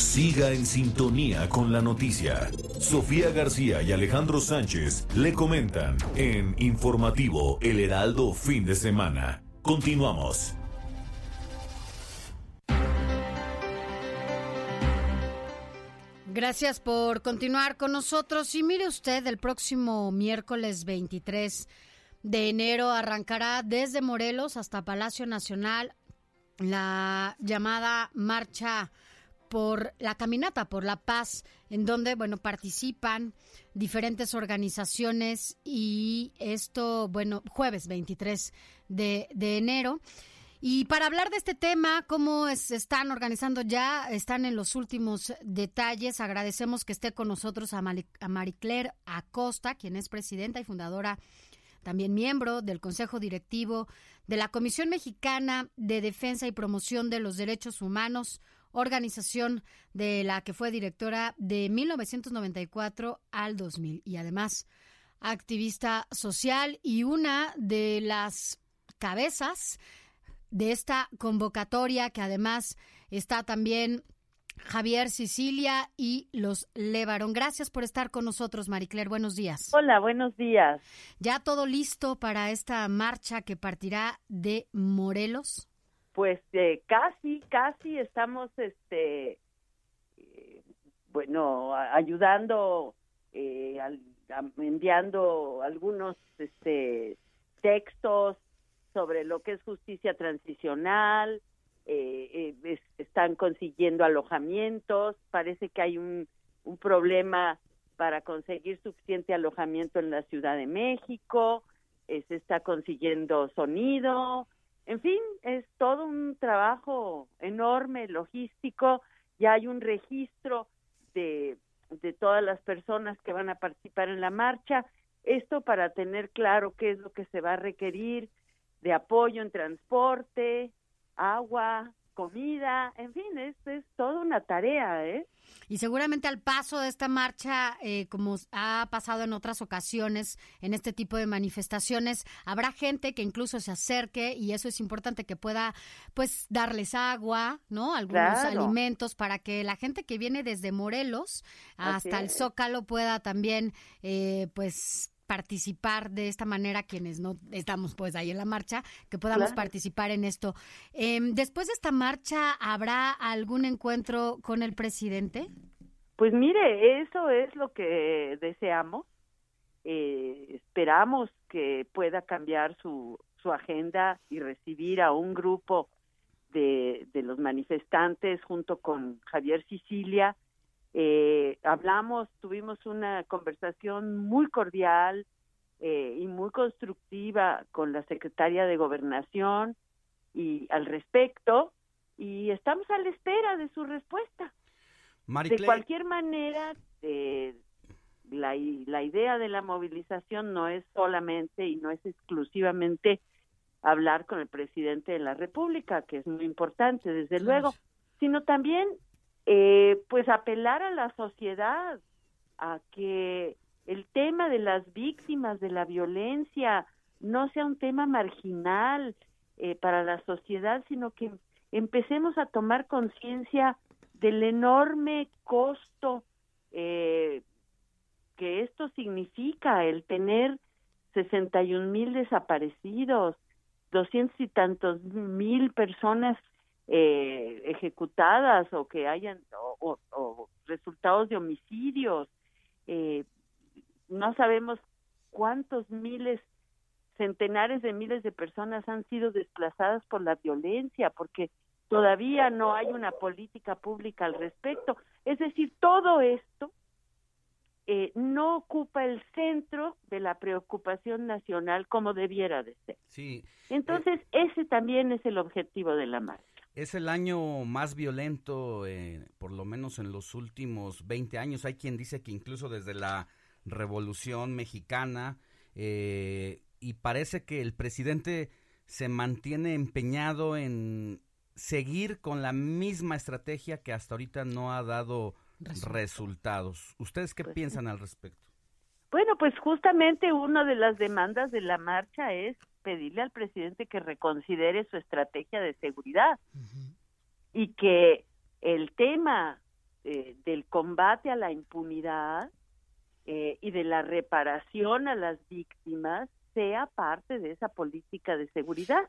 Siga en sintonía con la noticia. Sofía García y Alejandro Sánchez le comentan en Informativo El Heraldo Fin de Semana. Continuamos. Gracias por continuar con nosotros. Y mire usted, el próximo miércoles 23 de enero arrancará desde Morelos hasta Palacio Nacional la llamada marcha por la caminata por la paz, en donde, bueno, participan diferentes organizaciones y esto, bueno, jueves 23 de, enero. Y para hablar de este tema, cómo se están organizando ya, están en los últimos detalles. Agradecemos que esté con nosotros a Maricler Acosta, quien es presidenta y fundadora, también miembro del Consejo Directivo de la Comisión Mexicana de Defensa y Promoción de los Derechos Humanos, organización de la que fue directora de 1994 al 2000 y además activista social y una de las cabezas de esta convocatoria que además está también Javier Sicilia y los Levaron. Gracias por estar con nosotros, Maricler. Buenos días. Hola, buenos días. ¿Ya todo listo para esta marcha que partirá de Morelos? Pues eh, casi, casi estamos, este, eh, bueno, ayudando, eh, al- enviando algunos, este, textos sobre lo que es justicia transicional, eh, es- están consiguiendo alojamientos, parece que hay un, un problema para conseguir suficiente alojamiento en la Ciudad de México, se está consiguiendo sonido, en fin, es todo un trabajo enorme, logístico, ya hay un registro de, de todas las personas que van a participar en la marcha, esto para tener claro qué es lo que se va a requerir de apoyo en transporte, agua, comida, en fin, es, es toda una tarea, ¿eh? Y seguramente al paso de esta marcha, eh, como ha pasado en otras ocasiones en este tipo de manifestaciones, habrá gente que incluso se acerque y eso es importante que pueda, pues, darles agua, ¿no? Algunos Claro. alimentos para que la gente que viene desde Morelos hasta el. Zócalo pueda también, eh, pues participar de esta manera quienes no estamos pues ahí en la marcha que podamos Claro. participar en esto Em, después de esta marcha habrá algún encuentro con el presidente Pues mire, eso es lo que deseamos. Eh, esperamos que pueda cambiar su, su agenda y recibir a un grupo de, de los manifestantes junto con Javier Sicilia. Eh, hablamos, tuvimos una conversación muy cordial eh, y muy constructiva con la secretaria de Gobernación y al respecto y estamos a la espera de su respuesta. De cualquier manera, eh, la, la idea de la movilización no es solamente y no es exclusivamente hablar con el presidente de la República, que es muy importante, desde luego, sino también, eh, pues, apelar a la sociedad a que el tema de las víctimas de la violencia no sea un tema marginal eh, para la sociedad, sino que empecemos a tomar conciencia del enorme costo eh, que esto significa, el tener 61 mil desaparecidos, doscientos y tantos mil personas eh, ejecutadas o que hayan o, o- o resultados de homicidios. Eh, no sabemos cuántos miles, centenares de miles de personas han sido desplazadas por la violencia, porque todavía no hay una política pública al respecto. Es decir, todo esto eh, no ocupa el centro de la preocupación nacional como debiera de ser. Sí. Entonces, ese también es el objetivo de la marcha. Es el año más violento, eh, por lo menos en los últimos 20 años. Hay quien dice que incluso desde la Revolución Mexicana, eh, y parece que el presidente se mantiene empeñado en seguir con la misma estrategia que hasta ahorita no ha dado resultados. ¿Ustedes qué pues piensan al respecto? Bueno, pues justamente una de las demandas de la marcha es pedirle al presidente que reconsidere su estrategia de seguridad y que el tema eh, del combate a la impunidad eh, y de la reparación a las víctimas sea parte de esa política de seguridad.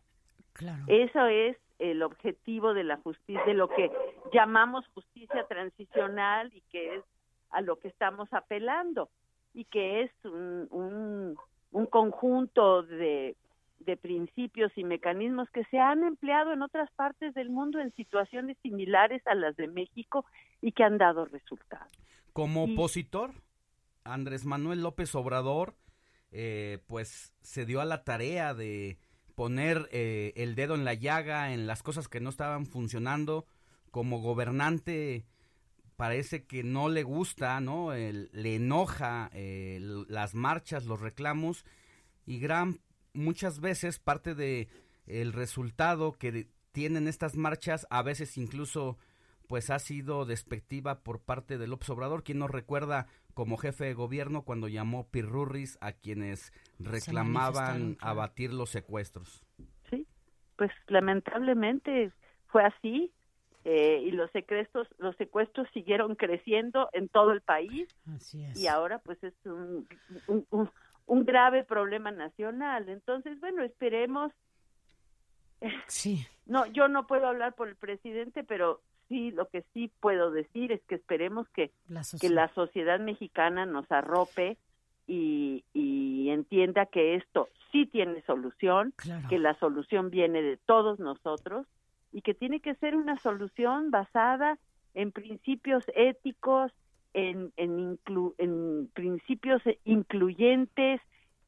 Eso es el objetivo de la justicia, de lo que llamamos justicia transicional y que es a lo que estamos apelando y que es un, un conjunto de de principios y mecanismos que se han empleado en otras partes del mundo en situaciones similares a las de México y que han dado resultados. Como opositor, Andrés Manuel López Obrador, eh, pues se dio a la tarea de poner eh, el dedo en la llaga en las cosas que no estaban funcionando. Como gobernante parece que no le gusta, ¿no? le enoja eh, las marchas, los reclamos y gran muchas veces parte de el resultado que tienen estas marchas a veces incluso pues ha sido despectiva por parte del Obrador, quien nos recuerda como jefe de gobierno cuando llamó pirurris a quienes reclamaban abatir los secuestros. Sí, pues lamentablemente fue así eh, y los secuestros los secuestros siguieron creciendo en todo el país y ahora pues es un, un grave problema nacional. Entonces, bueno, esperemos. Sí. No, yo no puedo hablar por el presidente, pero sí, lo que sí puedo decir es que esperemos que la, que la sociedad mexicana nos arrope y, y, entienda que esto sí tiene solución, que la solución viene de todos nosotros y que tiene que ser una solución basada en principios éticos, en, en, en principios incluyentes,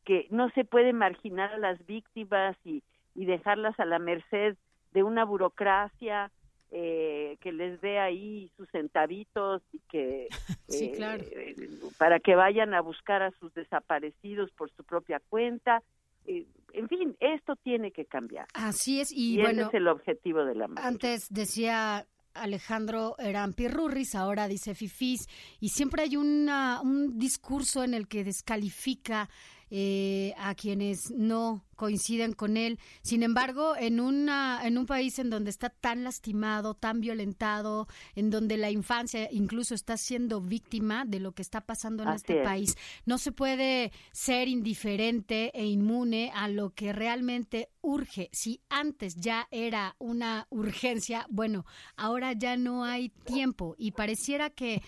que no se puede marginar a las víctimas y, y dejarlas a la merced de una burocracia eh, que les dé ahí sus centavitos y que eh, para que vayan a buscar a sus desaparecidos por su propia cuenta. Eh, en fin, esto tiene que cambiar. Así es, y, y bueno, ese es el objetivo de la marcha. Antes decía Alejandro eran pirurris, ahora dice fifis, y siempre hay una, un discurso en el que descalifica eh, a quienes no coinciden con él. Sin embargo, en, una, en un país en donde está tan lastimado, tan violentado, en donde la infancia incluso está siendo víctima de lo que está pasando en este país, no se puede ser indiferente e inmune a lo que realmente urge. Si antes ya era una urgencia, bueno, ahora ya no hay tiempo y pareciera que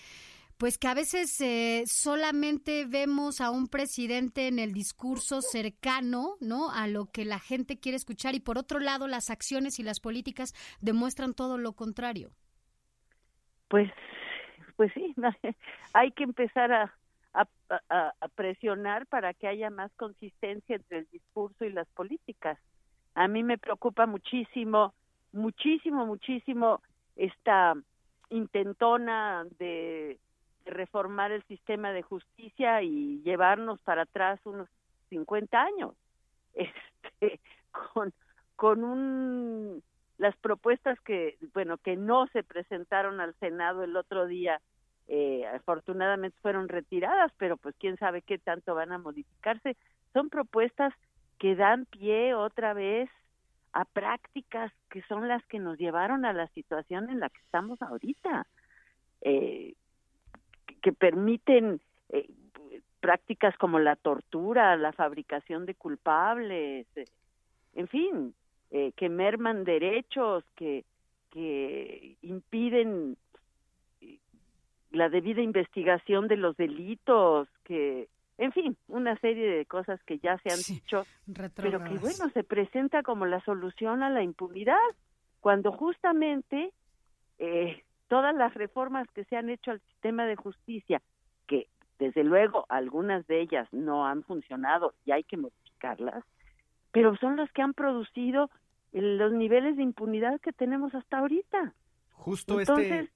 pues que a veces eh, solamente vemos a un presidente en el discurso cercano, ¿no? A lo que la gente quiere escuchar y por otro lado las acciones y las políticas demuestran todo lo contrario. Pues, pues sí, hay que empezar a, a, a presionar para que haya más consistencia entre el discurso y las políticas. A mí me preocupa muchísimo, muchísimo, muchísimo esta intentona de reformar el sistema de justicia y llevarnos para atrás unos 50 años. Este con con un las propuestas que bueno que no se presentaron al senado el otro día eh, afortunadamente fueron retiradas pero pues quién sabe qué tanto van a modificarse. Son propuestas que dan pie otra vez a prácticas que son las que nos llevaron a la situación en la que estamos ahorita. Eh, que permiten eh, prácticas como la tortura, la fabricación de culpables, eh, en fin, eh, que merman derechos, que, que impiden la debida investigación de los delitos, que, en fin, una serie de cosas que ya se han dicho, pero que bueno, se presenta como la solución a la impunidad, cuando justamente eh, todas las reformas que se han hecho al sistema de justicia, que desde luego algunas de ellas no han funcionado y hay que modificarlas, pero son las que han producido los niveles de impunidad que tenemos hasta ahorita. Justo este,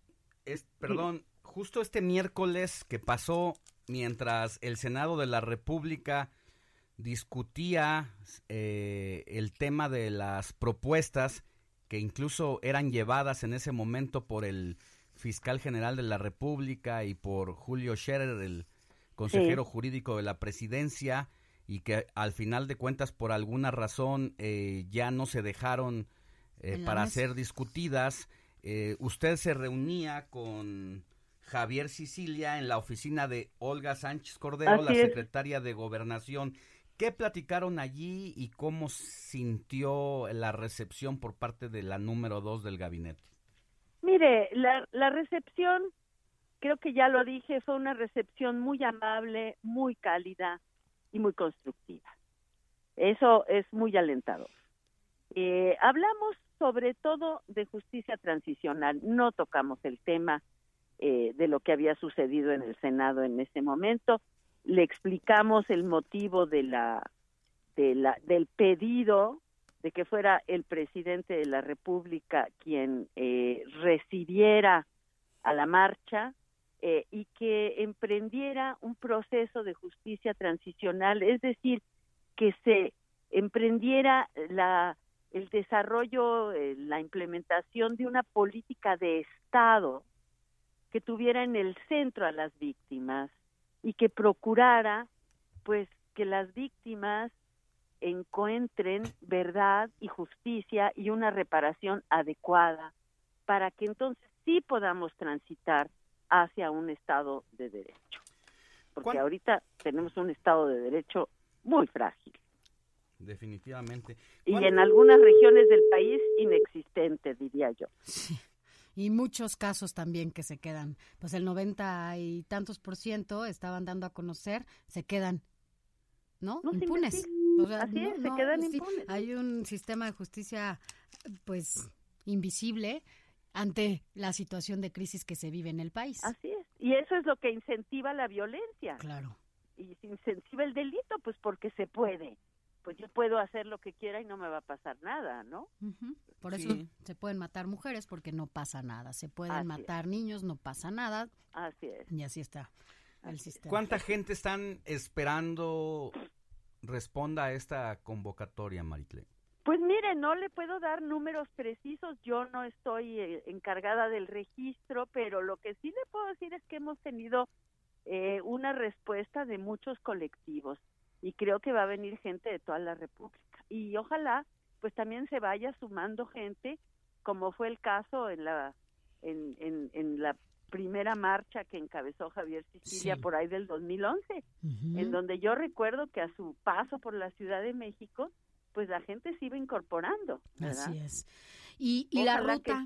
es, perdón, justo este miércoles que pasó mientras el Senado de la República discutía eh, el tema de las propuestas que incluso eran llevadas en ese momento por el fiscal general de la República y por Julio Scherer, el consejero jurídico de la presidencia, y que al final de cuentas por alguna razón eh, ya no se dejaron eh, para ser discutidas. Eh, usted se reunía con Javier Sicilia en la oficina de Olga Sánchez Cordero, la secretaria de Gobernación. ¿Qué platicaron allí y cómo sintió la recepción por parte de la número dos del gabinete? Mire, la, recepción, creo que ya lo dije, fue una recepción muy amable, muy cálida y muy constructiva. Eso es muy alentador. Eh, hablamos sobre todo de justicia transicional, no tocamos el tema eh, de lo que había sucedido en el Senado en ese momento, le explicamos el motivo de la, de la del pedido de que fuera el presidente de la República quien eh, recibiera a la marcha eh, y que emprendiera un proceso de justicia transicional, es decir, que se emprendiera la, el desarrollo, eh, la implementación de una política de Estado que tuviera en el centro a las víctimas y que procurara pues que las víctimas encuentren verdad y justicia y una reparación adecuada para que entonces sí podamos transitar hacia un Estado de Derecho. Porque ahorita tenemos un Estado de Derecho muy frágil. Definitivamente. Y en algunas regiones del país inexistente, diría yo. Sí. Y muchos casos también que se quedan, pues el 90 y tantos por ciento estaban dando a conocer, se quedan, ¿no? impunes. Así es, se quedan impunes. Hay un sistema de justicia, pues, invisible ante la situación de crisis que se vive en el país. Así es. Y eso es lo que incentiva la violencia. Claro. Y incentiva el delito, pues porque se puede. Pues yo puedo hacer lo que quiera y no me va a pasar nada, ¿no? Por eso se pueden matar mujeres porque no pasa nada. Se pueden matar niños, no pasa nada. Así es. Y así está el sistema. ¿Cuánta gente están esperando responda a esta convocatoria, Maricle? Pues mire, no le puedo dar números precisos, yo no estoy eh, encargada del registro, pero lo que sí le puedo decir es que hemos tenido eh, una respuesta de muchos colectivos y creo que va a venir gente de toda la República. Y ojalá pues también se vaya sumando gente, como fue el caso en la, en, en, en la primera marcha que encabezó Javier Sicilia por ahí del 2011, en donde yo recuerdo que a su paso por la Ciudad de México, pues la gente se iba incorporando. Así es. Y, y la ruta.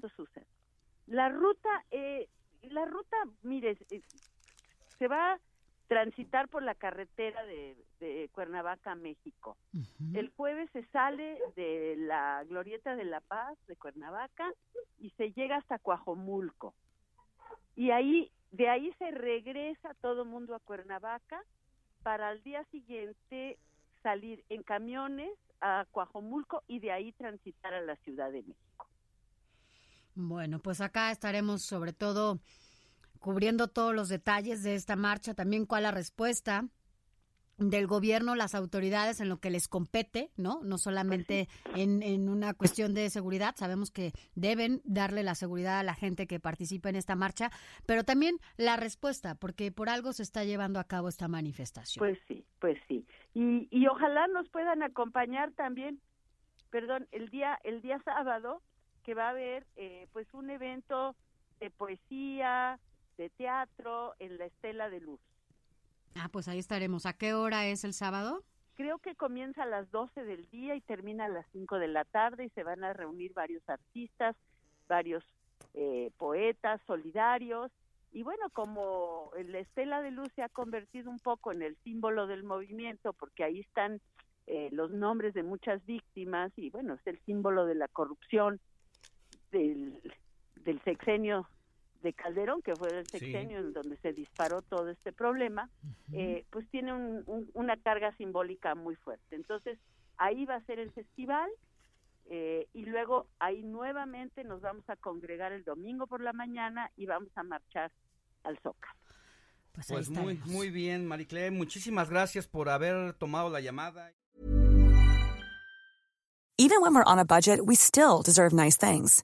La ruta, eh, la ruta, mire, eh, se va transitar por la carretera de, Cuernavaca México. El jueves se sale de la Glorieta de la Paz de Cuernavaca y se llega hasta Coajomulco. Y ahí, de ahí se regresa todo mundo a Cuernavaca para al día siguiente salir en camiones a Coajomulco y de ahí transitar a la Ciudad de México. Bueno, pues acá estaremos sobre todo cubriendo todos los detalles de esta marcha, también cuál la respuesta del gobierno, las autoridades en lo que les compete, ¿no? No solamente en, en, una cuestión de seguridad, sabemos que deben darle la seguridad a la gente que participa en esta marcha, pero también la respuesta, porque por algo se está llevando a cabo esta manifestación. Pues sí, pues sí. Y, y ojalá nos puedan acompañar también, perdón, el día, el día sábado, que va a haber eh, pues un evento de poesía, de teatro en la Estela de Luz. Ah, pues ahí estaremos. ¿A qué hora es el sábado? Creo que comienza a las 12 del día y termina a las 5 de la tarde y se van a reunir varios artistas, varios eh, poetas solidarios. Y bueno, como la estela de luz se ha convertido un poco en el símbolo del movimiento, porque ahí están eh, los nombres de muchas víctimas y bueno, es el símbolo de la corrupción del, del sexenio de Calderón, que fue el sexenio en donde se disparó todo este problema, eh, pues tiene una carga simbólica muy fuerte. Entonces, ahí va a ser el festival eh, y luego ahí nuevamente nos vamos a congregar el domingo por la mañana y vamos a marchar al Zócalo. Pues, pues muy, muy bien, Maricle, muchísimas gracias por haber tomado la llamada. Even when we're on a budget, we still deserve nice things.